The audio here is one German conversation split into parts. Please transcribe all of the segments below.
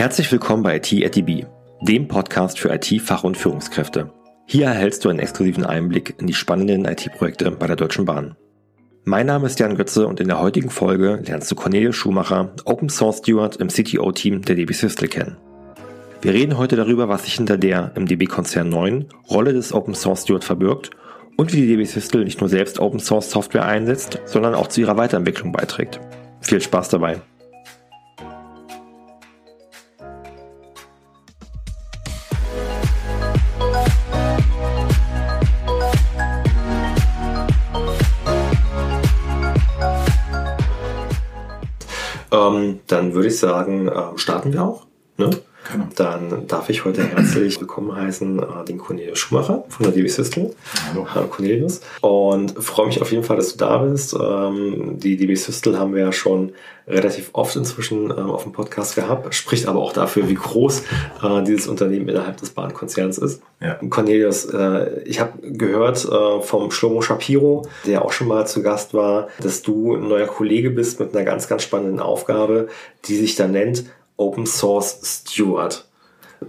Herzlich willkommen bei IT at DB, dem Podcast für IT-Fach- und Führungskräfte. Hier erhältst du einen exklusiven Einblick in die spannenden IT-Projekte bei der Deutschen Bahn. Mein Name ist Jan Götze und in der heutigen Folge lernst du Cornelius Schumacher, Open Source Steward im CTO-Team der DB Systel kennen. Wir reden heute darüber, was sich hinter der im DB-Konzern 9 Rolle des Open Source Steward verbirgt und wie die DB Systel nicht nur selbst Open Source Software einsetzt, sondern auch zu ihrer Weiterentwicklung beiträgt. Viel Spaß dabei! Ähm, dann würde ich sagen, ähm, starten wir auch. Ne? Genau. Dann darf ich heute herzlich willkommen heißen äh, den Cornelius Schumacher von der DB System. Hallo. Hallo Cornelius. Und freue mich auf jeden Fall, dass du da bist. Ähm, die DB System haben wir ja schon relativ oft inzwischen äh, auf dem Podcast gehabt, spricht aber auch dafür, wie groß äh, dieses Unternehmen innerhalb des Bahnkonzerns ist. Ja. Cornelius, äh, ich habe gehört äh, vom Shlomo Shapiro, der auch schon mal zu Gast war, dass du ein neuer Kollege bist mit einer ganz, ganz spannenden Aufgabe, die sich da nennt Open Source Steward.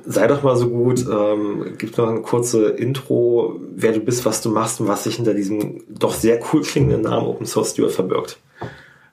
Sei doch mal so gut, ähm, gib noch eine kurze Intro, wer du bist, was du machst und was sich hinter diesem doch sehr cool klingenden Namen Open Source Steward verbirgt.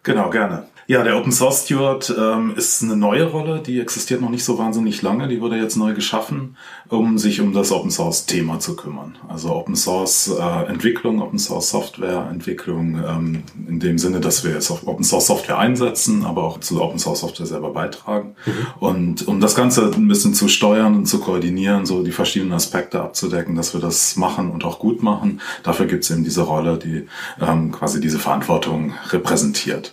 Genau, gerne. Ja, der Open Source Steward ähm, ist eine neue Rolle, die existiert noch nicht so wahnsinnig lange, die wurde jetzt neu geschaffen, um sich um das Open Source Thema zu kümmern. Also Open Source äh, Entwicklung, Open Source Software Entwicklung ähm, in dem Sinne, dass wir jetzt auf Open Source Software einsetzen, aber auch zu Open Source Software selber beitragen. Mhm. Und um das Ganze ein bisschen zu steuern und zu koordinieren, so die verschiedenen Aspekte abzudecken, dass wir das machen und auch gut machen, dafür gibt es eben diese Rolle, die ähm, quasi diese Verantwortung repräsentiert.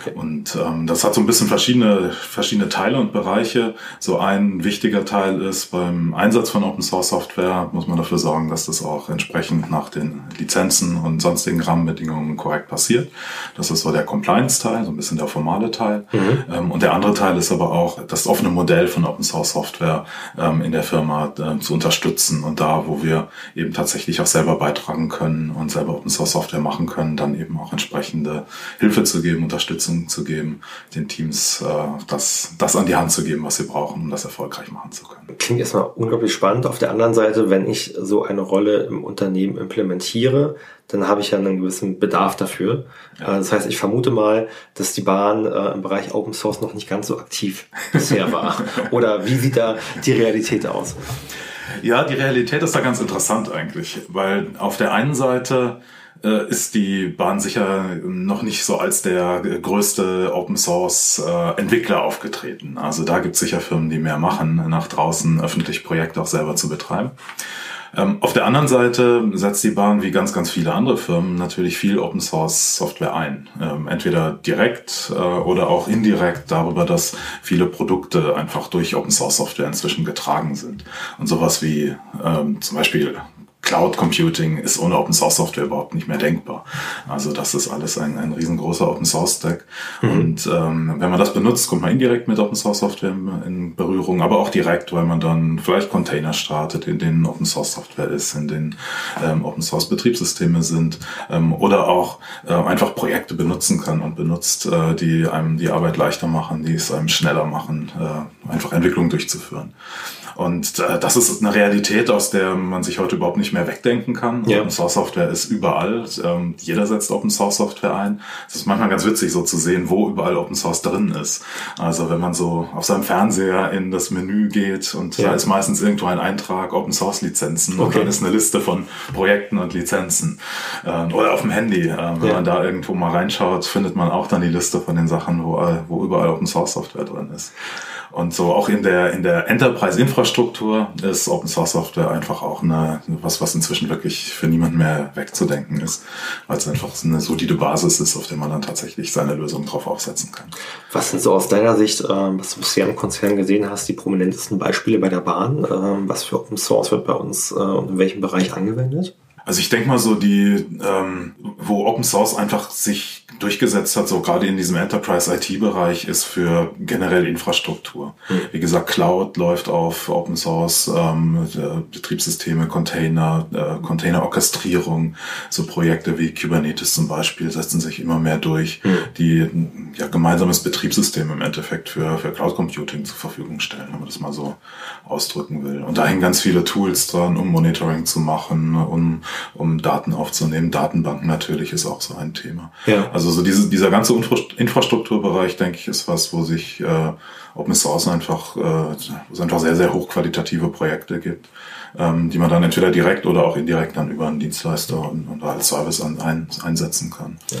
Okay. Und ähm, das hat so ein bisschen verschiedene, verschiedene Teile und Bereiche. So ein wichtiger Teil ist, beim Einsatz von Open Source Software muss man dafür sorgen, dass das auch entsprechend nach den Lizenzen und sonstigen Rahmenbedingungen korrekt passiert. Das ist so der Compliance-Teil, so ein bisschen der formale Teil. Mhm. Ähm, und der andere Teil ist aber auch das offene Modell von Open Source Software ähm, in der Firma äh, zu unterstützen und da, wo wir eben tatsächlich auch selber beitragen können und selber Open Source Software machen können, dann eben auch entsprechende Hilfe zu geben, Unterstützung Unterstützung zu geben, den Teams äh, das, das an die Hand zu geben, was sie brauchen, um das erfolgreich machen zu können. Klingt erstmal unglaublich spannend. Auf der anderen Seite, wenn ich so eine Rolle im Unternehmen implementiere, dann habe ich ja einen gewissen Bedarf dafür. Ja. Äh, das heißt, ich vermute mal, dass die Bahn äh, im Bereich Open Source noch nicht ganz so aktiv bisher war. Oder wie sieht da die Realität aus? Ja, die Realität ist da ganz interessant eigentlich, weil auf der einen Seite ist die Bahn sicher noch nicht so als der größte Open Source äh, Entwickler aufgetreten. Also da gibt es sicher Firmen, die mehr machen, nach draußen öffentlich Projekte auch selber zu betreiben. Ähm, auf der anderen Seite setzt die Bahn wie ganz, ganz viele andere Firmen natürlich viel Open Source Software ein. Ähm, entweder direkt äh, oder auch indirekt darüber, dass viele Produkte einfach durch Open Source Software inzwischen getragen sind. Und sowas wie ähm, zum Beispiel Cloud Computing ist ohne Open Source Software überhaupt nicht mehr denkbar. Also das ist alles ein, ein riesengroßer Open Source Stack. Mhm. Und ähm, wenn man das benutzt, kommt man indirekt mit Open Source Software in Berührung, aber auch direkt, weil man dann vielleicht Container startet, in denen Open Source Software ist, in denen ähm, Open Source Betriebssysteme sind ähm, oder auch äh, einfach Projekte benutzen kann und benutzt, äh, die einem die Arbeit leichter machen, die es einem schneller machen, äh, einfach Entwicklung durchzuführen. Und äh, das ist eine Realität, aus der man sich heute überhaupt nicht mehr wegdenken kann. Ja. Open Source Software ist überall. Ähm, jeder setzt Open Source Software ein. Es ist manchmal ganz witzig, so zu sehen, wo überall Open Source drin ist. Also wenn man so auf seinem Fernseher in das Menü geht und ja. da ist meistens irgendwo ein Eintrag Open Source Lizenzen okay. und dann ist eine Liste von Projekten und Lizenzen. Ähm, oder auf dem Handy. Ähm, wenn ja. man da irgendwo mal reinschaut, findet man auch dann die Liste von den Sachen, wo, wo überall Open Source Software drin ist. Und so auch in der, in der Enterprise-Infrastruktur ist Open Source Software einfach auch eine, was, was inzwischen wirklich für niemanden mehr wegzudenken ist, weil es einfach eine solide Basis ist, auf der man dann tatsächlich seine Lösung drauf aufsetzen kann. Was sind so aus deiner Sicht, ähm, was du bisher im Konzern gesehen hast, die prominentesten Beispiele bei der Bahn? Ähm, was für Open Source wird bei uns äh, und in welchem Bereich angewendet? Also ich denke mal so die, ähm, wo Open Source einfach sich durchgesetzt hat, so gerade in diesem Enterprise-IT-Bereich, ist für generell Infrastruktur. Mhm. Wie gesagt, Cloud läuft auf Open Source, ähm, Betriebssysteme, Container, äh, Container-Orchestrierung, so Projekte wie Kubernetes zum Beispiel setzen sich immer mehr durch, mhm. die ja gemeinsames Betriebssystem im Endeffekt für, für Cloud Computing zur Verfügung stellen, wenn man das mal so ausdrücken will. Und da hängen ganz viele Tools dran, um Monitoring zu machen, um, um Daten aufzunehmen. Datenbanken natürlich ist auch so ein Thema. Ja. Also so diese, dieser ganze Infrastrukturbereich, denke ich, ist was, wo sich äh, Open Source einfach, äh, wo es einfach sehr, sehr hochqualitative Projekte gibt, ähm, die man dann entweder direkt oder auch indirekt dann über einen Dienstleister und, und als Service an, ein, einsetzen kann. Ja.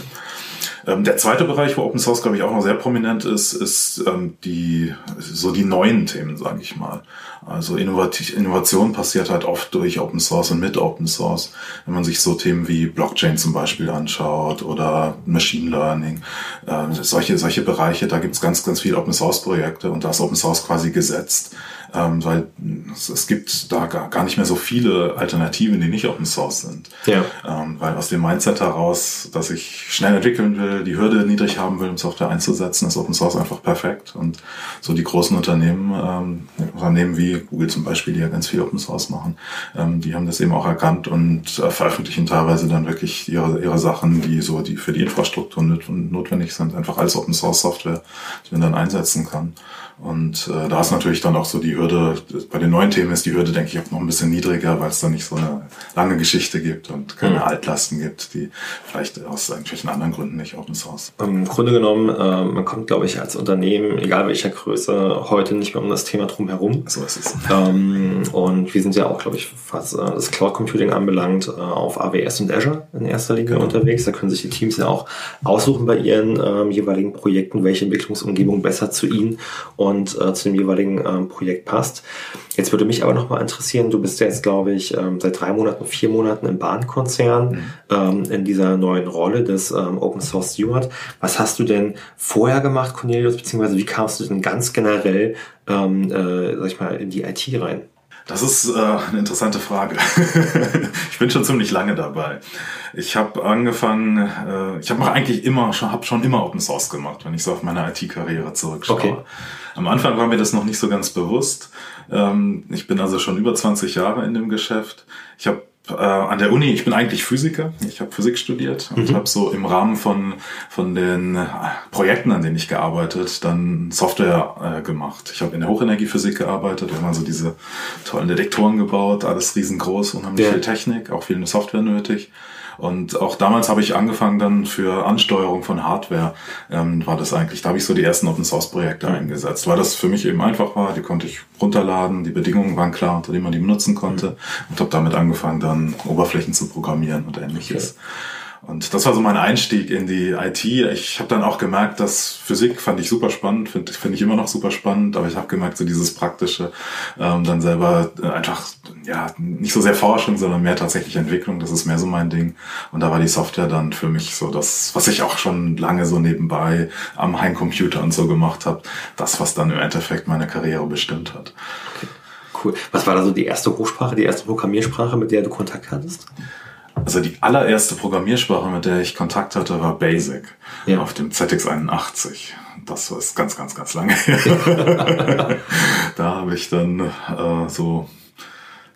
Ähm, der zweite Bereich, wo Open Source, glaube ich, auch noch sehr prominent ist, ist ähm, die so die neuen Themen, sage ich mal. Also Innovation passiert halt oft durch Open Source und mit Open Source. Wenn man sich so Themen wie Blockchain zum Beispiel anschaut oder Machine Learning, äh, solche, solche Bereiche, da gibt's ganz, ganz viele Open Source Projekte und da ist Open Source quasi gesetzt ähm, weil es, es, gibt da gar, gar nicht mehr so viele Alternativen, die nicht Open Source sind. Ja. Ähm, weil aus dem Mindset heraus, dass ich schnell entwickeln will, die Hürde niedrig haben will, um Software einzusetzen, ist Open Source einfach perfekt. Und so die großen Unternehmen, ähm, Unternehmen wie Google zum Beispiel, die ja ganz viel Open Source machen, ähm, die haben das eben auch erkannt und äh, veröffentlichen teilweise dann wirklich ihre, ihre Sachen, die so die für die Infrastruktur notwendig sind, einfach als Open Source Software, die man dann einsetzen kann. Und äh, da ist natürlich dann auch so die Hürde, bei den neuen Themen ist die Hürde, denke ich, auch noch ein bisschen niedriger, weil es da nicht so eine lange Geschichte gibt und keine mhm. Altlasten gibt, die vielleicht aus irgendwelchen anderen Gründen nicht Open Source. Im Grunde genommen, äh, man kommt, glaube ich, als Unternehmen, egal welcher Größe, heute nicht mehr um das Thema drum herum. So ist es. Ähm, und wir sind ja auch, glaube ich, was äh, das Cloud Computing anbelangt, äh, auf AWS und Azure in erster Linie genau. unterwegs. Da können sich die Teams ja auch aussuchen bei ihren ähm, jeweiligen Projekten, welche Entwicklungsumgebung besser zu ihnen und und äh, zu dem jeweiligen ähm, Projekt passt. Jetzt würde mich aber noch mal interessieren, du bist ja jetzt, glaube ich, ähm, seit drei Monaten, vier Monaten im Bahnkonzern mhm. ähm, in dieser neuen Rolle des ähm, Open Source Steward. Was hast du denn vorher gemacht, Cornelius, beziehungsweise wie kamst du denn ganz generell, ähm, äh, sag ich mal, in die IT rein? Das ist äh, eine interessante Frage. ich bin schon ziemlich lange dabei. Ich habe angefangen, äh, ich habe eigentlich immer, schon, habe schon immer Open Source gemacht, wenn ich so auf meine IT-Karriere zurückschaue. Okay. Am Anfang war mir das noch nicht so ganz bewusst. Ähm, ich bin also schon über 20 Jahre in dem Geschäft. Ich habe äh, an der Uni, ich bin eigentlich Physiker, ich habe Physik studiert und mhm. habe so im Rahmen von, von den äh, Projekten, an denen ich gearbeitet, dann Software äh, gemacht. Ich habe in der Hochenergiephysik gearbeitet, wir haben also diese tollen Detektoren gebaut, alles riesengroß, unheimlich ja. viel Technik, auch viel Software nötig. Und auch damals habe ich angefangen dann für Ansteuerung von Hardware, ähm, war das eigentlich, da habe ich so die ersten Open Source Projekte mhm. eingesetzt, weil das für mich eben einfach war, die konnte ich runterladen, die Bedingungen waren klar, unter denen man die benutzen konnte mhm. und habe damit angefangen dann Oberflächen zu programmieren und ähnliches. Okay. Und das war so mein Einstieg in die IT. Ich habe dann auch gemerkt, dass Physik fand ich super spannend, finde find ich immer noch super spannend, aber ich habe gemerkt, so dieses Praktische, ähm, dann selber äh, einfach, ja, nicht so sehr Forschung, sondern mehr tatsächlich Entwicklung, das ist mehr so mein Ding. Und da war die Software dann für mich so das, was ich auch schon lange so nebenbei am Heimcomputer und so gemacht habe, das, was dann im Endeffekt meine Karriere bestimmt hat. Okay. Cool. Was war da so die erste Hochsprache, die erste Programmiersprache, mit der du Kontakt hattest? Also die allererste Programmiersprache, mit der ich Kontakt hatte, war Basic ja. auf dem ZX81. Das ist ganz, ganz, ganz lange her. da habe ich dann äh, so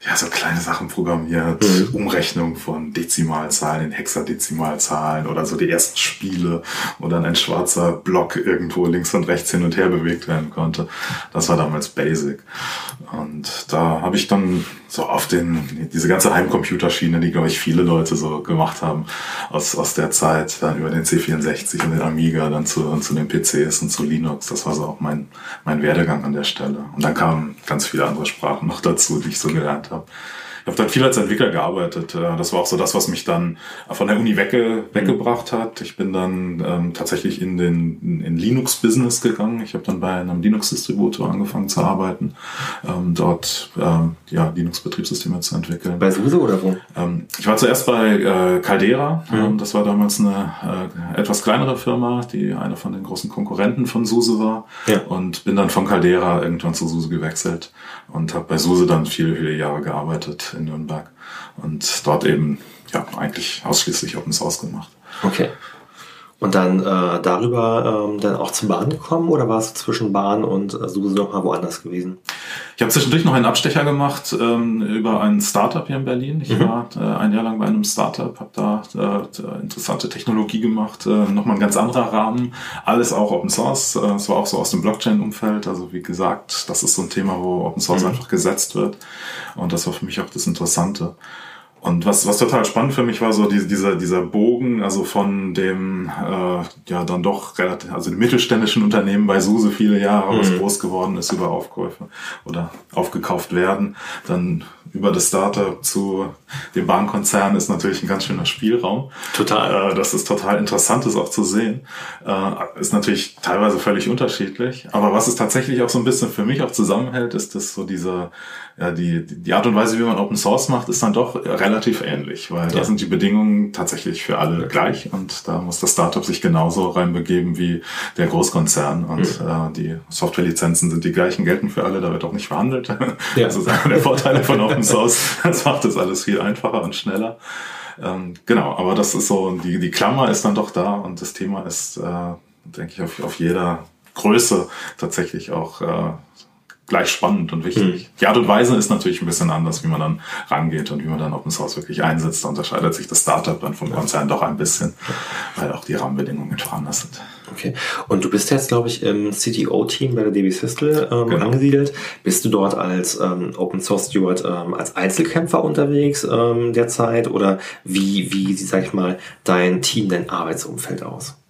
ja, so kleine Sachen programmiert, mhm. Umrechnung von Dezimalzahlen in Hexadezimalzahlen oder so die ersten Spiele, wo dann ein schwarzer Block irgendwo links und rechts hin und her bewegt werden konnte. Das war damals Basic. Und da habe ich dann so auf den, diese ganze Heimcomputerschiene, die, glaube ich, viele Leute so gemacht haben, aus, aus der Zeit, dann über den C64 und den Amiga, dann zu, zu den PCs und zu Linux. Das war so auch mein, mein Werdegang an der Stelle. Und dann kamen ganz viele andere Sprachen noch dazu, die ich so gelernt habe. So. Ich habe dann viel als Entwickler gearbeitet. Äh, das war auch so das, was mich dann von der Uni wegge weggebracht hat. Ich bin dann ähm, tatsächlich in den in Linux-Business gegangen. Ich habe dann bei einem Linux-Distributor angefangen zu arbeiten, ähm, dort ähm, ja, Linux-Betriebssysteme zu entwickeln. Bei SUSE oder wo? Ähm, ich war zuerst bei äh, Caldera. Mhm. Ähm, das war damals eine äh, etwas kleinere Firma, die eine von den großen Konkurrenten von SUSE war. Ja. Und bin dann von Caldera irgendwann zu SUSE gewechselt und habe bei SUSE dann viele, viele Jahre gearbeitet in Nürnberg und dort eben ja eigentlich ausschließlich Open Source gemacht. Okay. Und dann äh, darüber ähm, dann auch zur Bahn gekommen oder warst du zwischen Bahn und äh, SUSE noch mal woanders gewesen? Ich habe zwischendurch noch einen Abstecher gemacht ähm, über ein Startup hier in Berlin. Ich mhm. war äh, ein Jahr lang bei einem Startup, habe da äh, interessante Technologie gemacht, äh, nochmal ein ganz anderer Rahmen, alles auch Open Source. Äh, es war auch so aus dem Blockchain-Umfeld. Also wie gesagt, das ist so ein Thema, wo Open Source mhm. einfach gesetzt wird. Und das war für mich auch das Interessante. Und was, was total spannend für mich war, so die, dieser, dieser Bogen, also von dem, äh, ja, dann doch relativ, also dem mittelständischen Unternehmen bei SUSE viele Jahre, was mhm. groß geworden ist über Aufkäufe oder aufgekauft werden, dann über das Startup zu dem Bahnkonzern ist natürlich ein ganz schöner Spielraum. Total. Äh, das ist total interessant, das auch zu sehen. Äh, ist natürlich teilweise völlig unterschiedlich. Aber was es tatsächlich auch so ein bisschen für mich auch zusammenhält, ist, dass so diese, ja, die, die Art und Weise, wie man Open Source macht, ist dann doch relativ ähnlich, weil ja. da sind die Bedingungen tatsächlich für alle gleich und da muss das Startup sich genauso reinbegeben wie der Großkonzern und mhm. äh, die Softwarelizenzen sind die gleichen, gelten für alle, da wird auch nicht verhandelt. Ja. Das ist einer der Vorteile von Open Source. Das macht das alles viel einfacher und schneller. Ähm, genau, aber das ist so, die, die Klammer ist dann doch da und das Thema ist, äh, denke ich, auf, auf jeder Größe tatsächlich auch äh, gleich spannend und wichtig. Mhm. Die Art und Weise ist natürlich ein bisschen anders, wie man dann rangeht und wie man dann Open Source wirklich einsetzt. Da unterscheidet sich das Startup dann vom Konzern doch ein bisschen, weil auch die Rahmenbedingungen einfach anders sind. Okay. Und du bist jetzt, glaube ich, im CTO-Team bei der DB Systel ähm, genau. angesiedelt. Bist du dort als ähm, Open Source Steward ähm, als Einzelkämpfer unterwegs ähm, derzeit oder wie, wie, sag ich mal, dein Team, dein Arbeitsumfeld aus?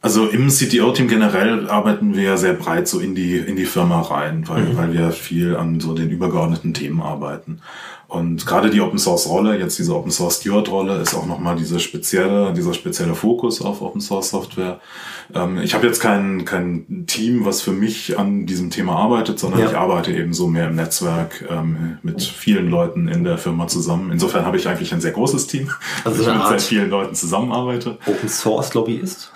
Also im CTO-Team generell arbeiten wir ja sehr breit so in die, in die Firma rein, weil, mhm. weil wir viel an so den übergeordneten Themen arbeiten. Und gerade die Open Source Rolle, jetzt diese Open Source Steward Rolle, ist auch nochmal diese spezielle, dieser spezielle Fokus auf Open Source Software. Ähm, ich habe jetzt kein, kein Team, was für mich an diesem Thema arbeitet, sondern ja. ich arbeite eben so mehr im Netzwerk ähm, mit vielen Leuten in der Firma zusammen. Insofern habe ich eigentlich ein sehr großes Team, also ich mit Art sehr vielen Leuten zusammenarbeite. Open Source Lobbyist?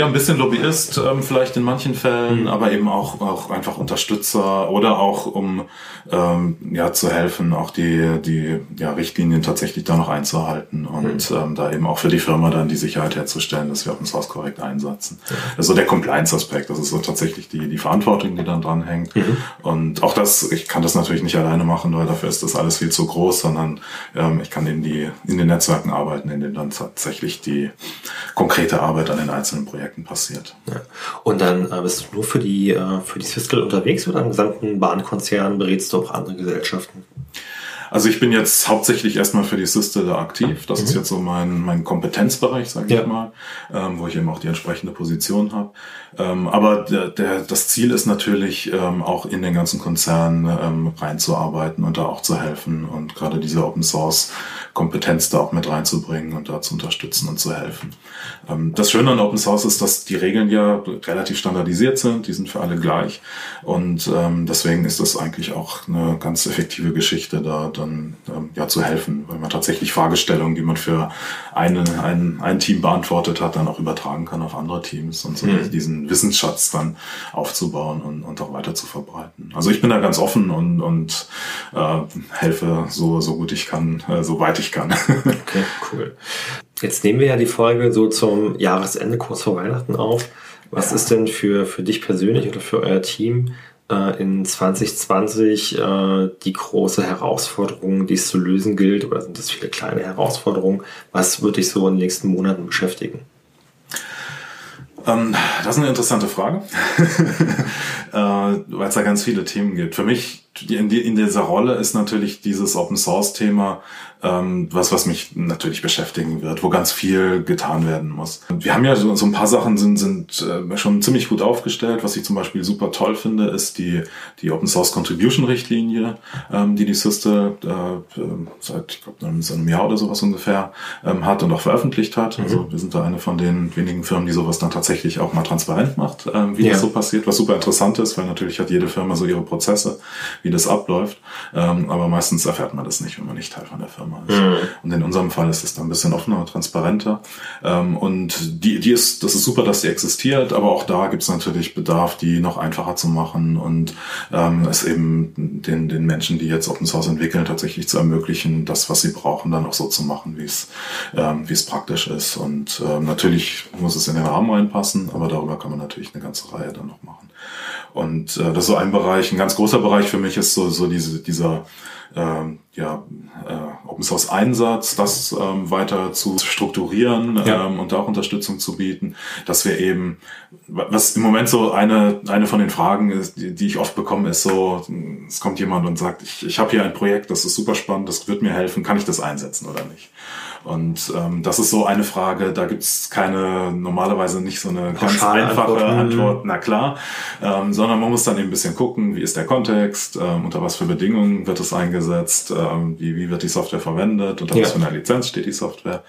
Ja, ein bisschen Lobbyist, ähm, vielleicht in manchen Fällen, mhm. aber eben auch, auch einfach Unterstützer oder auch um ähm, ja zu helfen, auch die, die ja, Richtlinien tatsächlich da noch einzuhalten und mhm. ähm, da eben auch für die Firma dann die Sicherheit herzustellen, dass wir Open Source korrekt einsetzen. Mhm. Also der Compliance-Aspekt, das ist so tatsächlich die, die Verantwortung, die dann dran hängt. Mhm. Und auch das, ich kann das natürlich nicht alleine machen, weil dafür ist das alles viel zu groß, sondern ähm, ich kann in die in den Netzwerken arbeiten, in denen dann tatsächlich die konkrete Arbeit an den einzelnen Projekten passiert. Ja. Und dann äh, bist du nur für die äh, für die Cisco unterwegs oder im gesamten Bahnkonzern berätst du auch andere Gesellschaften? Also ich bin jetzt hauptsächlich erstmal für die Systele aktiv. Das mhm. ist jetzt so mein, mein Kompetenzbereich, sage ja. ich mal, ähm, wo ich eben auch die entsprechende Position habe. Ähm, aber der, der, das Ziel ist natürlich ähm, auch in den ganzen Konzern ähm, reinzuarbeiten und da auch zu helfen und gerade diese Open Source Kompetenz da auch mit reinzubringen und da zu unterstützen und zu helfen. Ähm, das Schöne an Open Source ist, dass die Regeln ja relativ standardisiert sind, die sind für alle gleich und ähm, deswegen ist das eigentlich auch eine ganz effektive Geschichte, da dann ähm, ja zu helfen, weil man tatsächlich Fragestellungen, die man für eine, ein, ein Team beantwortet hat, dann auch übertragen kann auf andere Teams und so mhm. diesen Wissensschatz dann aufzubauen und, und auch weiter zu verbreiten. Also ich bin da ganz offen und, und äh, helfe so, so gut ich kann, äh, so weit ich kann. okay, cool. Jetzt nehmen wir ja die Folge so zum Jahresende, kurz vor Weihnachten auf. Was ja. ist denn für, für dich persönlich oder für euer Team äh, in 2020 äh, die große Herausforderung, die es zu lösen gilt? Oder sind das viele kleine Herausforderungen? Was würde dich so in den nächsten Monaten beschäftigen? Ähm, das ist eine interessante Frage, äh, weil es da ganz viele Themen gibt. Für mich in, in dieser Rolle ist natürlich dieses Open Source Thema ähm, was, was mich natürlich beschäftigen wird, wo ganz viel getan werden muss. Wir haben ja so, so ein paar Sachen sind, sind äh, schon ziemlich gut aufgestellt. Was ich zum Beispiel super toll finde, ist die, die Open Source Contribution Richtlinie, ähm, die die Syste äh, seit, ich glaube, einem Jahr oder sowas ungefähr ähm, hat und auch veröffentlicht hat. Mhm. Also wir sind da eine von den wenigen Firmen, die sowas dann tatsächlich auch mal transparent macht, ähm, wie ja. das so passiert, was super interessant ist, weil natürlich hat jede Firma so ihre Prozesse, wie wie das abläuft. Ähm, aber meistens erfährt man das nicht, wenn man nicht Teil von der Firma ist. Mhm. Und in unserem Fall ist es dann ein bisschen offener und transparenter. Ähm, und die, die ist, das ist super, dass die existiert, aber auch da gibt es natürlich Bedarf, die noch einfacher zu machen und ähm, es eben den, den Menschen, die jetzt Open Source entwickeln, tatsächlich zu ermöglichen, das, was sie brauchen, dann auch so zu machen, wie es, ähm, wie es praktisch ist. Und ähm, natürlich muss es in den Rahmen reinpassen, aber darüber kann man natürlich eine ganze Reihe dann noch machen. Und äh, das ist so ein Bereich, ein ganz großer Bereich für mich ist so, so diese, dieser ähm, ja, äh, Open Source Einsatz, das ähm, weiter zu strukturieren ja. ähm, und auch Unterstützung zu bieten, dass wir eben, was im Moment so eine, eine von den Fragen ist, die, die ich oft bekomme, ist so, es kommt jemand und sagt, ich, ich habe hier ein Projekt, das ist super spannend, das wird mir helfen, kann ich das einsetzen oder nicht? Und ähm, das ist so eine Frage, da gibt's keine, normalerweise nicht so eine ganz einfache Antwort, na klar, ähm, sondern man muss dann eben ein bisschen gucken, wie ist der Kontext, ähm, unter was für Bedingungen wird es eingesetzt, ähm, wie, wie wird die Software verwendet, unter ja. was für einer Lizenz steht die Software.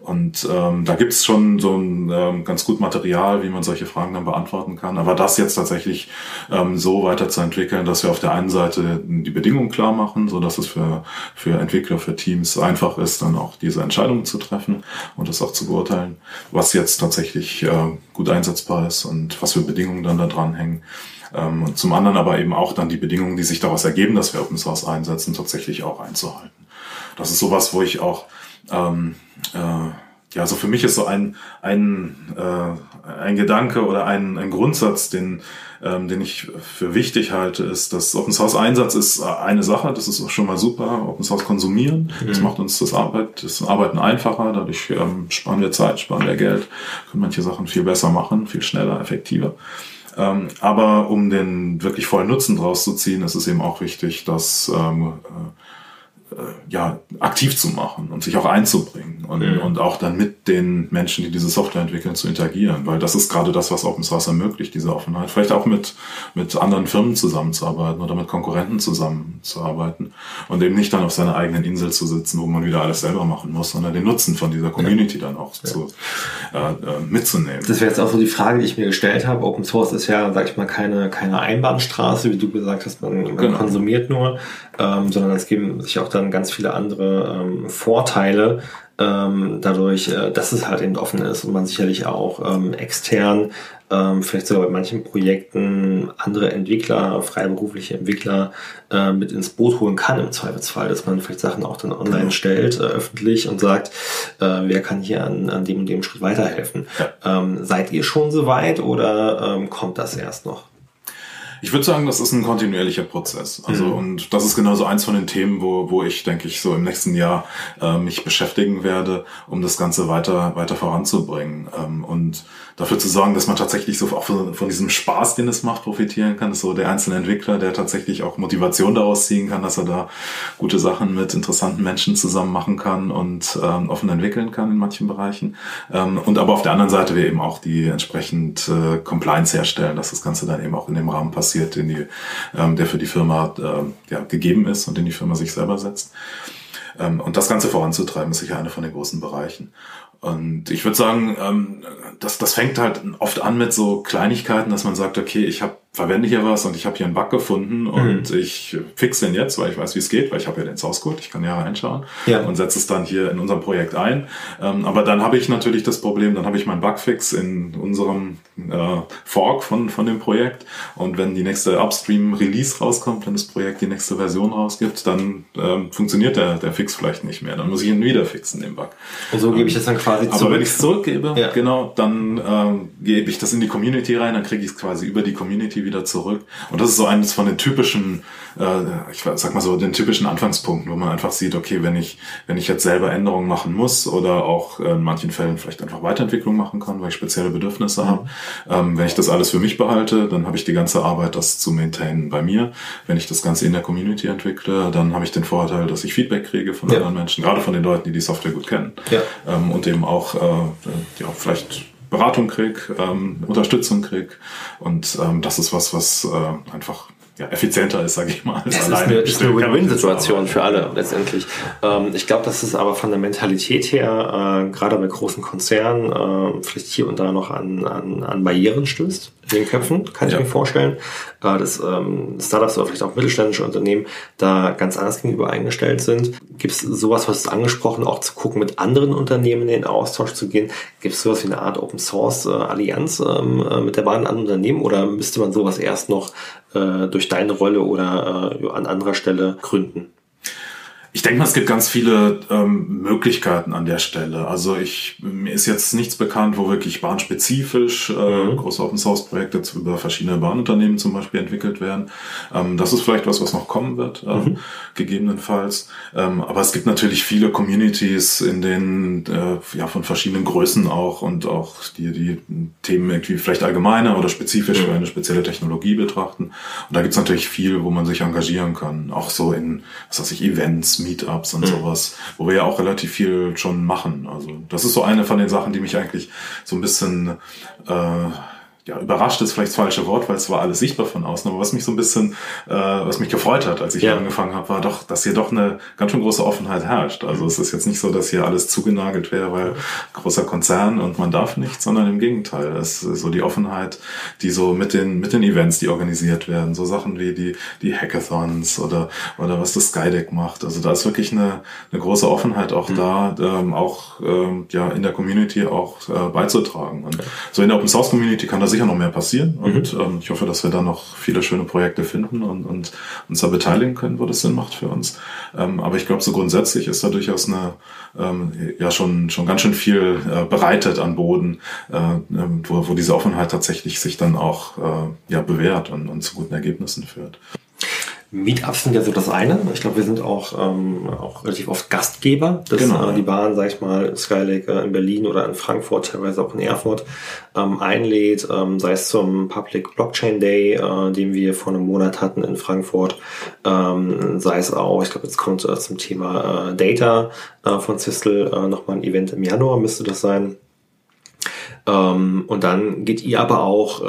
Und ähm, da gibt's schon so ein ähm, ganz gut Material, wie man solche Fragen dann beantworten kann. Aber das jetzt tatsächlich ähm, so weiterzuentwickeln, dass wir auf der einen Seite die Bedingungen klar machen, so dass es für, für Entwickler, für Teams einfach ist, dann auch diese Entscheidungen zu treffen und das auch zu beurteilen, was jetzt tatsächlich äh, gut einsetzbar ist und was für Bedingungen dann da dranhängen. Ähm, und zum anderen aber eben auch dann die Bedingungen, die sich daraus ergeben, dass wir Open Source einsetzen, tatsächlich auch einzuhalten. Das ist sowas, wo ich auch ähm, äh, ja, also für mich ist so ein, ein, äh, ein Gedanke oder ein, ein Grundsatz, den, ähm, den ich für wichtig halte, ist, dass Open Source Einsatz ist eine Sache, das ist schon mal super. Open Source konsumieren, mhm. das macht uns das, Arbeit, das Arbeiten einfacher, dadurch ähm, sparen wir Zeit, sparen wir Geld, können manche Sachen viel besser machen, viel schneller, effektiver. Ähm, aber um den wirklich vollen Nutzen draus zu ziehen, ist es eben auch wichtig, dass ähm, äh, äh, ja, aktiv zu machen und sich auch einzubringen und, mhm. und auch dann mit den Menschen, die diese Software entwickeln, zu interagieren, weil das ist gerade das, was Open Source ermöglicht, diese Offenheit. Vielleicht auch mit, mit anderen Firmen zusammenzuarbeiten oder mit Konkurrenten zusammenzuarbeiten und eben nicht dann auf seiner eigenen Insel zu sitzen, wo man wieder alles selber machen muss, sondern den Nutzen von dieser Community ja. dann auch ja. zu, äh, äh, mitzunehmen. Das wäre jetzt auch so die Frage, die ich mir gestellt habe. Open Source ist ja, sag ich mal, keine, keine Einbahnstraße, wie du gesagt hast, man, man genau. konsumiert nur, ähm, sondern es geben sich auch dann ganz viele andere ähm, Vorteile ähm, dadurch, äh, dass es halt eben offen ist und man sicherlich auch ähm, extern, ähm, vielleicht sogar bei manchen Projekten andere Entwickler, freiberufliche Entwickler äh, mit ins Boot holen kann im Zweifelsfall, dass man vielleicht Sachen auch dann online genau. stellt, äh, öffentlich und sagt, äh, wer kann hier an, an dem und dem Schritt weiterhelfen. Ja. Ähm, seid ihr schon so weit oder ähm, kommt das erst noch? Ich würde sagen, das ist ein kontinuierlicher Prozess. Also mhm. und das ist genauso eins von den Themen, wo, wo ich, denke ich, so im nächsten Jahr äh, mich beschäftigen werde, um das Ganze weiter, weiter voranzubringen. Ähm, und dafür zu sorgen, dass man tatsächlich so auch von, von diesem Spaß, den es macht, profitieren kann. Das ist so der einzelne Entwickler, der tatsächlich auch Motivation daraus ziehen kann, dass er da gute Sachen mit interessanten Menschen zusammen machen kann und ähm, offen entwickeln kann in manchen Bereichen. Ähm, und aber auf der anderen Seite wir eben auch die entsprechend äh, Compliance herstellen, dass das Ganze dann eben auch in dem Rahmen passiert, den die, ähm, der für die Firma äh, ja, gegeben ist und den die Firma sich selber setzt. Ähm, und das Ganze voranzutreiben, ist sicher einer von den großen Bereichen. Und ich würde sagen, ähm, das, das fängt halt oft an mit so Kleinigkeiten, dass man sagt, okay, ich habe verwende hier was und ich habe hier einen Bug gefunden und mhm. ich fixe den jetzt, weil ich weiß, wie es geht, weil ich habe ja den Source Code, ich kann ja reinschauen ja. und setze es dann hier in unserem Projekt ein. Ähm, aber dann habe ich natürlich das Problem, dann habe ich meinen Bugfix in unserem äh, Fork von, von dem Projekt und wenn die nächste Upstream Release rauskommt, wenn das Projekt die nächste Version rausgibt, dann ähm, funktioniert der, der Fix vielleicht nicht mehr. Dann muss ich ihn wieder fixen, den Bug. Und so gebe ich das dann quasi zurück. Aber wenn ich es zurückgebe, ja. genau, dann ähm, gebe ich das in die Community rein, dann kriege ich es quasi über die Community wieder zurück. Und das ist so eines von den typischen, äh, ich sag mal so, den typischen Anfangspunkten, wo man einfach sieht, okay, wenn ich, wenn ich jetzt selber Änderungen machen muss oder auch in manchen Fällen vielleicht einfach Weiterentwicklung machen kann, weil ich spezielle Bedürfnisse mhm. habe, ähm, wenn ich das alles für mich behalte, dann habe ich die ganze Arbeit, das zu maintainen bei mir. Wenn ich das Ganze in der Community entwickle, dann habe ich den Vorteil, dass ich Feedback kriege von ja. anderen Menschen, gerade von den Leuten, die die Software gut kennen. Ja. Ähm, und eben auch, äh, ja, vielleicht Beratung krieg, ähm, Unterstützung krieg. Und ähm, das ist was, was äh, einfach ja, effizienter ist, sage ich mal. Es ist eine, ist eine Win-Win-Situation für alle letztendlich. Ähm, ich glaube, dass es aber von der Mentalität her, äh, gerade bei großen Konzernen, äh, vielleicht hier und da noch an, an, an Barrieren stößt in den Köpfen, kann ich ja. mir vorstellen. Äh, dass ähm, Startups oder vielleicht auch mittelständische Unternehmen da ganz anders gegenüber eingestellt sind. Gibt es sowas, was ist angesprochen, auch zu gucken, mit anderen Unternehmen in den Austausch zu gehen? Gibt es sowas wie eine Art Open Source äh, Allianz ähm, äh, mit der Bahn an Unternehmen oder müsste man sowas erst noch äh, durch deine Rolle oder äh, an anderer Stelle gründen? Ich denke mal, es gibt ganz viele ähm, Möglichkeiten an der Stelle. Also ich mir ist jetzt nichts bekannt, wo wirklich bahnspezifisch äh, mhm. große Open Source Projekte über verschiedene Bahnunternehmen zum Beispiel entwickelt werden. Ähm, das ist vielleicht was, was noch kommen wird, äh, mhm. gegebenenfalls. Ähm, aber es gibt natürlich viele Communities, in denen äh, ja von verschiedenen Größen auch und auch die die Themen irgendwie vielleicht allgemeiner oder spezifisch mhm. für eine spezielle Technologie betrachten. Und da gibt's natürlich viel, wo man sich engagieren kann, auch so in was weiß ich Events Meetups und mhm. sowas, wo wir ja auch relativ viel schon machen. Also das ist so eine von den Sachen, die mich eigentlich so ein bisschen äh, ja, überrascht ist vielleicht das falsche Wort, weil es war alles sichtbar von außen, aber was mich so ein bisschen, äh, was mich gefreut hat, als ich ja. angefangen habe, war doch, dass hier doch eine ganz schön große Offenheit herrscht. Also es ist jetzt nicht so, dass hier alles zugenagelt wäre, weil großer Konzern und man darf nicht, sondern im Gegenteil. Es ist so die Offenheit, die so mit den, mit den Events, die organisiert werden, so Sachen wie die, die Hackathons oder, oder was das Skydeck macht. Also da ist wirklich eine, eine große Offenheit auch mhm. da, ähm, auch ähm, ja in der Community auch äh, beizutragen. Und so in der Open Source Community kann das sicher noch mehr passieren und mhm. ähm, ich hoffe, dass wir da noch viele schöne Projekte finden und, und uns da beteiligen können, wo das Sinn macht für uns. Ähm, aber ich glaube, so grundsätzlich ist da durchaus eine, ähm, ja schon, schon ganz schön viel äh, bereitet an Boden, äh, ähm, wo, wo diese Offenheit tatsächlich sich dann auch äh, ja, bewährt und, und zu guten Ergebnissen führt. Meetups sind ja so das eine. Ich glaube, wir sind auch, ähm, auch relativ oft Gastgeber, dass genau. äh, die Bahn, sag ich mal, Skylake äh, in Berlin oder in Frankfurt, teilweise auch in Erfurt, ähm, einlädt, ähm, sei es zum Public Blockchain Day, äh, den wir vor einem Monat hatten in Frankfurt, ähm, sei es auch, ich glaube, jetzt kommt äh, zum Thema äh, Data äh, von Sistel äh, nochmal ein Event im Januar, müsste das sein. Ähm, und dann geht ihr aber auch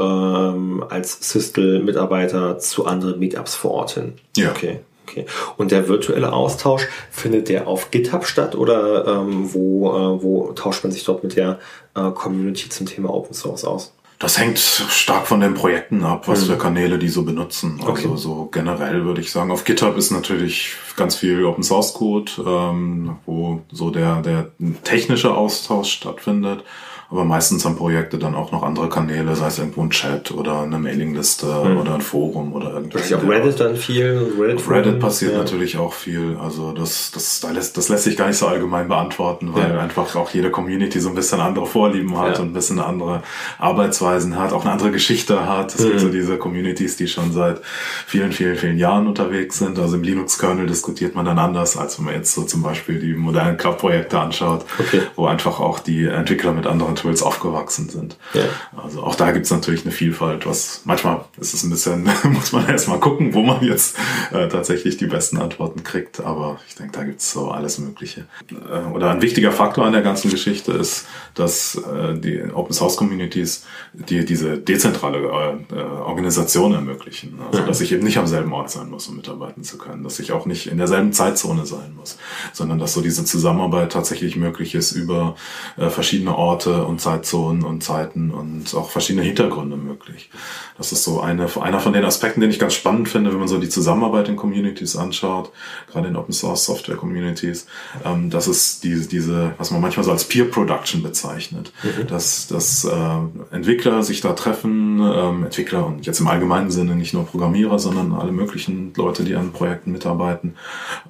ähm, als Systel-Mitarbeiter zu anderen Meetups vor Ort hin. Ja. Okay. Okay. Und der virtuelle Austausch, findet der auf GitHub statt oder ähm, wo, äh, wo tauscht man sich dort mit der äh, Community zum Thema Open Source aus? Das hängt stark von den Projekten ab, was mhm. für Kanäle die so benutzen. Okay. Also so generell würde ich sagen, auf GitHub ist natürlich ganz viel Open Source Code, ähm, wo so der, der technische Austausch stattfindet. Aber meistens haben Projekte dann auch noch andere Kanäle, sei es irgendwo ein Chat oder eine Mailingliste mhm. oder ein Forum oder irgendwas. Ist auf Reddit dann viel? Reddit auf Reddit passiert ja. natürlich auch viel. Also das, das, das, lässt, das lässt sich gar nicht so allgemein beantworten, weil ja. einfach auch jede Community so ein bisschen andere Vorlieben hat ja. und ein bisschen andere Arbeitsweisen hat, auch eine andere Geschichte hat. Es mhm. gibt so diese Communities, die schon seit vielen, vielen, vielen Jahren unterwegs sind. Also im Linux-Kernel diskutiert man dann anders, als wenn man jetzt so zum Beispiel die modernen Cloud-Projekte anschaut, okay. wo einfach auch die Entwickler mit anderen Tools aufgewachsen sind. Ja. Also auch da gibt's natürlich eine Vielfalt, was manchmal ist es ein bisschen, muss man erstmal gucken, wo man jetzt äh, tatsächlich die besten Antworten kriegt. Aber ich denke, da gibt's so alles Mögliche. Äh, oder ein wichtiger Faktor an der ganzen Geschichte ist, dass äh, die Open Source Communities die diese dezentrale äh, Organisation ermöglichen. Also dass ich eben nicht am selben Ort sein muss, um mitarbeiten zu können, dass ich auch nicht in derselben Zeitzone sein muss, sondern dass so diese Zusammenarbeit tatsächlich möglich ist über äh, verschiedene Orte und Zeitzonen und Zeiten und auch verschiedene Hintergründe möglich. Das ist so eine, einer von den Aspekten, den ich ganz spannend finde, wenn man so die Zusammenarbeit in Communities anschaut, gerade in Open Source Software Communities, ähm, dass es diese, diese, was man manchmal so als Peer Production bezeichnet, mhm. dass, dass äh, Entwickler sich da treffen, ähm, Entwickler und jetzt im allgemeinen Sinne nicht nur Programmierer, sondern alle möglichen Leute, die an Projekten mitarbeiten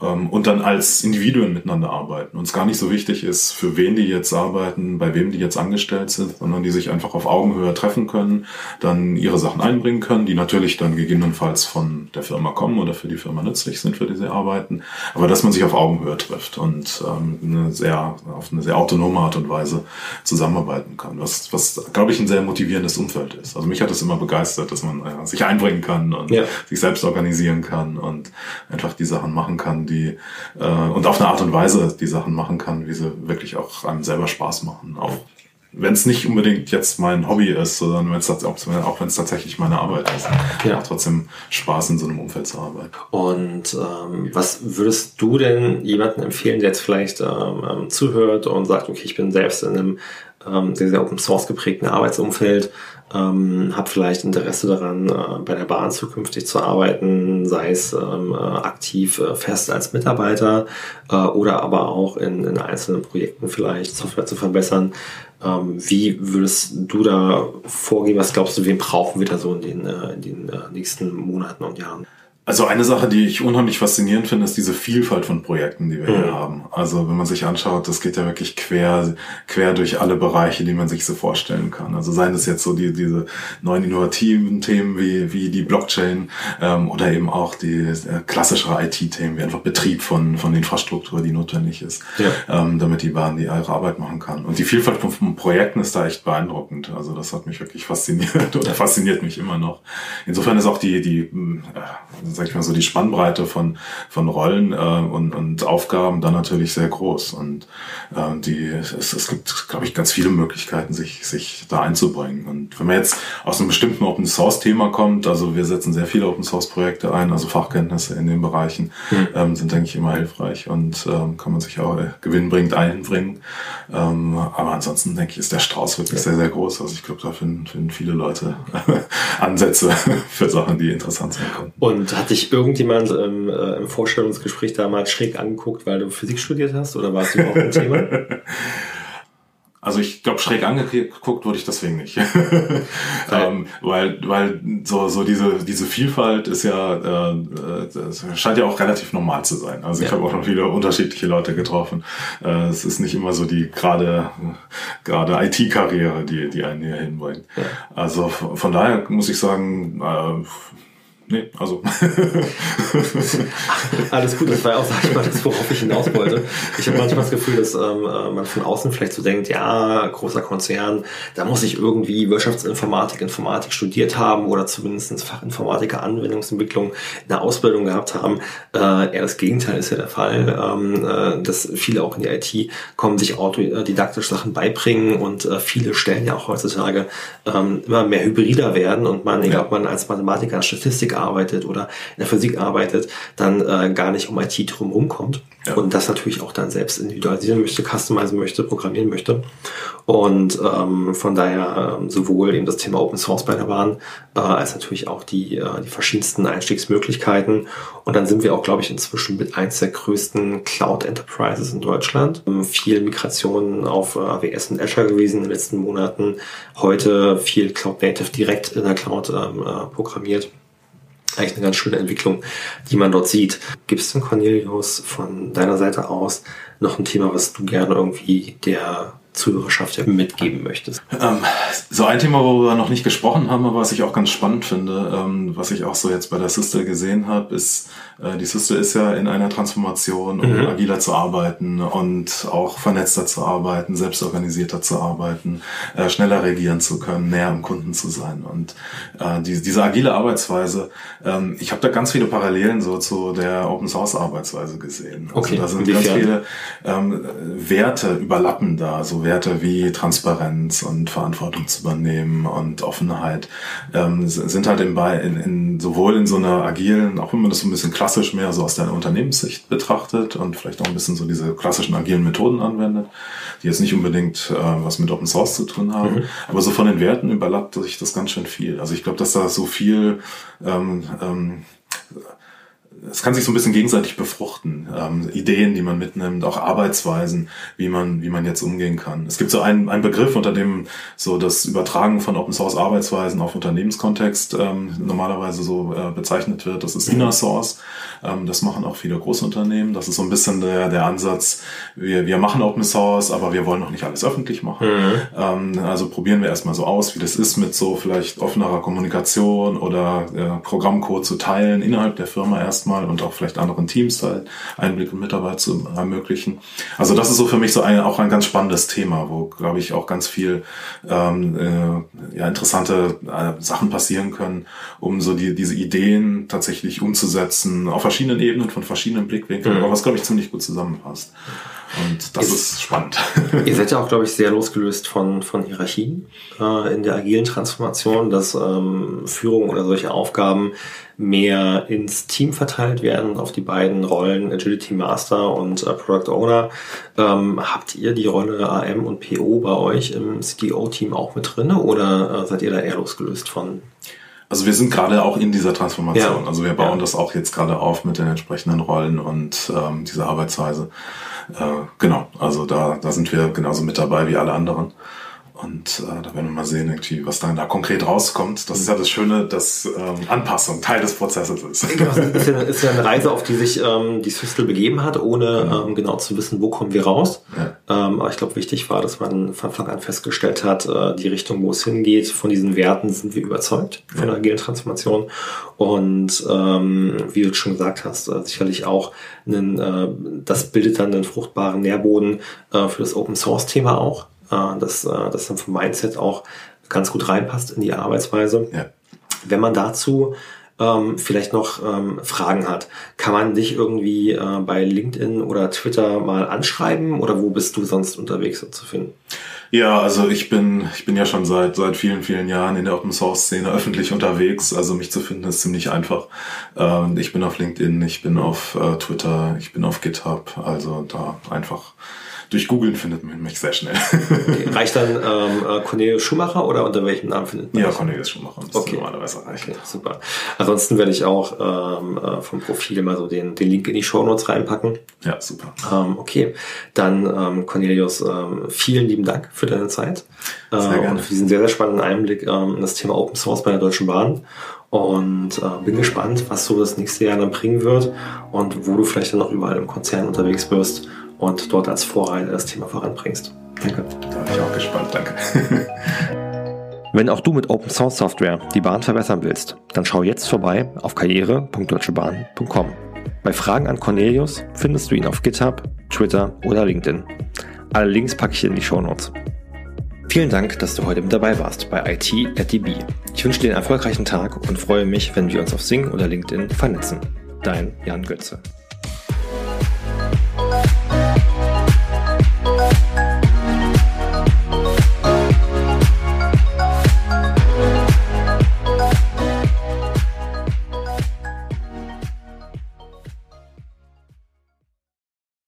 ähm, und dann als Individuen miteinander arbeiten. Und es gar nicht so wichtig ist, für wen die jetzt arbeiten, bei wem die jetzt angestellt sind, sondern die sich einfach auf Augenhöhe treffen können, dann ihre Sachen einbringen können, die natürlich dann gegebenenfalls von der Firma kommen oder für die Firma nützlich sind, für die sie arbeiten, aber dass man sich auf Augenhöhe trifft und ähm, eine sehr, auf eine sehr autonome Art und Weise zusammenarbeiten kann, was, was glaube ich, ein sehr motivierendes Umfeld ist. Also mich hat es immer begeistert, dass man äh, sich einbringen kann und ja. sich selbst organisieren kann und einfach die Sachen machen kann, die äh, und auf eine Art und Weise die Sachen machen kann, wie sie wirklich auch einem selber Spaß machen. Auch wenn es nicht unbedingt jetzt mein Hobby ist, sondern wenn es auch wenn es tatsächlich meine Arbeit ist, ja. macht trotzdem Spaß in so einem Umfeld zu arbeiten. Und ähm, was würdest du denn jemandem empfehlen, der jetzt vielleicht ähm, ähm, zuhört und sagt, okay, ich bin selbst in einem ähm, sehr, sehr Open Source geprägten Arbeitsumfeld, ähm, habe vielleicht Interesse daran, äh, bei der Bahn zukünftig zu arbeiten, sei es ähm, äh, aktiv äh, fest als Mitarbeiter äh, oder aber auch in, in einzelnen Projekten vielleicht Software zu verbessern. Ähm, wie würdest du da vorgehen? Was glaubst du, wen brauchen wir da so in den, äh, in den äh, nächsten Monaten und Jahren? Also eine Sache, die ich unheimlich faszinierend finde, ist diese Vielfalt von Projekten, die wir mhm. hier haben. Also wenn man sich anschaut, das geht ja wirklich quer, quer durch alle Bereiche, die man sich so vorstellen kann. Also seien es jetzt so die, diese neuen innovativen Themen wie, wie die Blockchain ähm, oder eben auch die äh, klassischere IT-Themen, wie einfach Betrieb von, von Infrastruktur, die notwendig ist, ja. ähm, damit die Bahn die ihre Arbeit machen kann. Und die Vielfalt von, von, Projekten ist da echt beeindruckend. Also das hat mich wirklich fasziniert oder fasziniert mich immer noch. Insofern ist auch die, die äh, sag ich mal so, die Spannbreite von, von Rollen äh, und, und Aufgaben dann natürlich sehr groß. Und äh, die, es, es gibt, glaube ich, ganz viele Möglichkeiten, sich, sich da einzubringen. Und wenn man jetzt aus einem bestimmten Open Source Thema kommt, also wir setzen sehr viele Open Source Projekte ein, also Fachkenntnisse in den Bereichen mhm. ähm, sind, denke ich, immer hilfreich und ähm, kann man sich auch äh, gewinnbringend einbringen. Ähm, aber ansonsten, denke ich, ist der Strauß wirklich ja. sehr, sehr groß. Also ich glaube, da finden, finden viele Leute Ansätze für Sachen, die interessant sein können. Und hat dich irgendjemand ähm, äh, im Vorstellungsgespräch damals schräg angeguckt, weil du Physik studiert hast oder warst du überhaupt ein Thema? Also ich glaube, schräg angeguckt wurde ich deswegen nicht. ähm, weil, weil so, so diese, diese Vielfalt ist ja, äh, das scheint ja auch relativ normal zu sein. Also ich ja. habe auch noch viele unterschiedliche Leute getroffen. Äh, es ist nicht immer so die gerade, gerade IT-Karriere, die, die einen hier hinbringt. Ja. Also von daher muss ich sagen, äh, Nee, also. Alles gut, das war ja auch, sag ich mal, das, worauf ich hinaus wollte. Ich habe manchmal das Gefühl, dass ähm, äh, man von außen vielleicht so denkt, ja, großer Konzern, da muss ich irgendwie Wirtschaftsinformatik, Informatik studiert haben oder zumindest Fachinformatiker Anwendungsentwicklung in der Ausbildung gehabt haben. Äh, eher das Gegenteil ist ja der Fall, ähm, äh, dass viele auch in die IT kommen, sich autodidaktisch Sachen beibringen und äh, viele Stellen ja auch heutzutage ähm, immer mehr hybrider werden und man, egal ob man als Mathematiker, Arbeitet oder in der Physik arbeitet, dann äh, gar nicht um IT drumherum kommt. Ja. Und das natürlich auch dann selbst individualisieren möchte, customizen möchte, programmieren möchte. Und ähm, von daher ähm, sowohl eben das Thema Open Source bei der Bahn, äh, als natürlich auch die, äh, die verschiedensten Einstiegsmöglichkeiten. Und dann sind wir auch, glaube ich, inzwischen mit eins der größten Cloud Enterprises in Deutschland. Ähm, viel Migrationen auf äh, AWS und Azure gewesen in den letzten Monaten. Heute viel Cloud Native direkt in der Cloud ähm, äh, programmiert eigentlich eine ganz schöne Entwicklung, die man dort sieht. Gibt es denn, Cornelius, von deiner Seite aus noch ein Thema, was du gerne irgendwie der Zuhörerschaft mitgeben möchtest? Ähm, so ein Thema, wo wir noch nicht gesprochen haben, aber was ich auch ganz spannend finde, ähm, was ich auch so jetzt bei der Sister gesehen habe, ist, äh, die Sister ist ja in einer Transformation, um mhm. agiler zu arbeiten und auch vernetzter zu arbeiten, selbstorganisierter zu arbeiten, äh, schneller reagieren zu können, näher am Kunden zu sein. Und äh, die, diese agile Arbeitsweise, ähm, ich habe da ganz viele Parallelen so zu der Open Source Arbeitsweise gesehen. Also okay. da sind ganz viele ähm, Werte überlappen da, so Werte wie Transparenz und Verantwortung zu übernehmen und Offenheit ähm, sind halt in, in, in, sowohl in so einer agilen, auch wenn man das so ein bisschen klassisch mehr so aus der Unternehmenssicht betrachtet und vielleicht auch ein bisschen so diese klassischen agilen Methoden anwendet, die jetzt nicht unbedingt äh, was mit Open Source zu tun haben, mhm. aber so von den Werten überlappt sich das ganz schön viel. Also ich glaube, dass da so viel ähm, ähm, es kann sich so ein bisschen gegenseitig befruchten. Ähm, Ideen, die man mitnimmt, auch Arbeitsweisen, wie man, wie man jetzt umgehen kann. Es gibt so einen, einen Begriff, unter dem so das Übertragen von Open Source Arbeitsweisen auf Unternehmenskontext ähm, normalerweise so äh, bezeichnet wird. Das ist Inner Source. Ähm, das machen auch viele Großunternehmen. Das ist so ein bisschen der, der Ansatz, wir, wir machen Open Source, aber wir wollen noch nicht alles öffentlich machen. Mhm. Ähm, also probieren wir erstmal so aus, wie das ist mit so vielleicht offenerer Kommunikation oder äh, Programmcode zu teilen innerhalb der Firma erstmal und auch vielleicht anderen Teams halt Einblick und Mitarbeit zu ermöglichen. Also das ist so für mich so ein, auch ein ganz spannendes Thema, wo glaube ich auch ganz viel ähm, äh, ja, interessante äh, Sachen passieren können, um so die, diese Ideen tatsächlich umzusetzen auf verschiedenen Ebenen, von verschiedenen Blickwinkeln, mhm. aber was, glaube ich, ziemlich gut zusammenpasst. Und das ist, ist spannend. Ihr seid ja auch, glaube ich, sehr losgelöst von, von Hierarchien äh, in der agilen Transformation, dass ähm, Führung oder solche Aufgaben mehr ins Team verteilt werden, auf die beiden Rollen Agility Master und äh, Product Owner. Ähm, habt ihr die Rolle AM und PO bei euch im CDO-Team auch mit drin oder äh, seid ihr da eher losgelöst von? Also wir sind gerade auch in dieser Transformation. Ja. Also wir bauen ja. das auch jetzt gerade auf mit den entsprechenden Rollen und ähm, dieser Arbeitsweise. Äh, genau, also da, da sind wir genauso mit dabei wie alle anderen. Und äh, da werden wir mal sehen, irgendwie, was dann da konkret rauskommt. Das ist ja das Schöne, dass ähm, Anpassung Teil des Prozesses ist. Genau, ist, ja, ist ja eine Reise, auf die sich ähm, die Systel begeben hat, ohne genau. ähm, genau zu wissen, wo kommen wir raus. Ja. Ähm, aber ich glaube, wichtig war, dass man von Anfang an festgestellt hat, äh, die Richtung, wo es hingeht, von diesen Werten sind wir überzeugt, von der agilen Transformation. Und ähm, wie du schon gesagt hast, äh, sicherlich auch einen, äh, das bildet dann einen fruchtbaren Nährboden äh, für das Open Source Thema auch äh, dass äh, das dann vom Mindset auch ganz gut reinpasst in die Arbeitsweise. Ja. Wenn man dazu ähm, vielleicht noch ähm, Fragen hat, kann man dich irgendwie äh, bei LinkedIn oder Twitter mal anschreiben oder wo bist du sonst unterwegs so zu finden? Ja, also ich bin, ich bin ja schon seit, seit vielen, vielen Jahren in der Open Source Szene öffentlich unterwegs. Also mich zu finden ist ziemlich einfach. Ähm, ich bin auf LinkedIn, ich bin auf äh, Twitter, ich bin auf GitHub. Also da einfach durch Googeln findet man mich sehr schnell. Okay. Reicht dann ähm, äh, Cornelius Schumacher oder unter welchem Namen findet man Ja, Cornelius Schumacher. Das okay. normalerweise reichen. Okay, super. Ansonsten werde ich auch ähm, äh, vom Profil mal so den, den Link in die Show Notes reinpacken. Ja, super. Ähm, okay, dann ähm, Cornelius, ähm, vielen lieben Dank für deine Zeit äh, sehr gerne. und für diesen sehr, sehr spannenden Einblick ähm, in das Thema Open Source bei der Deutschen Bahn und äh, bin gespannt, was so das nächste Jahr dann bringen wird und wo du vielleicht dann noch überall im Konzern unterwegs wirst und dort als Vorreiter das Thema voranbringst. Danke. Da bin ich auch gespannt. Danke. Wenn auch du mit Open Source Software die Bahn verbessern willst, dann schau jetzt vorbei auf karriere.deutschebahn.com. Bei Fragen an Cornelius findest du ihn auf GitHub, Twitter oder LinkedIn. Alle Links packe ich in die Show Notes. Vielen Dank, dass du heute mit dabei warst bei IT at DB. Ich wünsche dir einen erfolgreichen Tag und freue mich, wenn wir uns auf Sing oder LinkedIn vernetzen. Dein Jan Götze.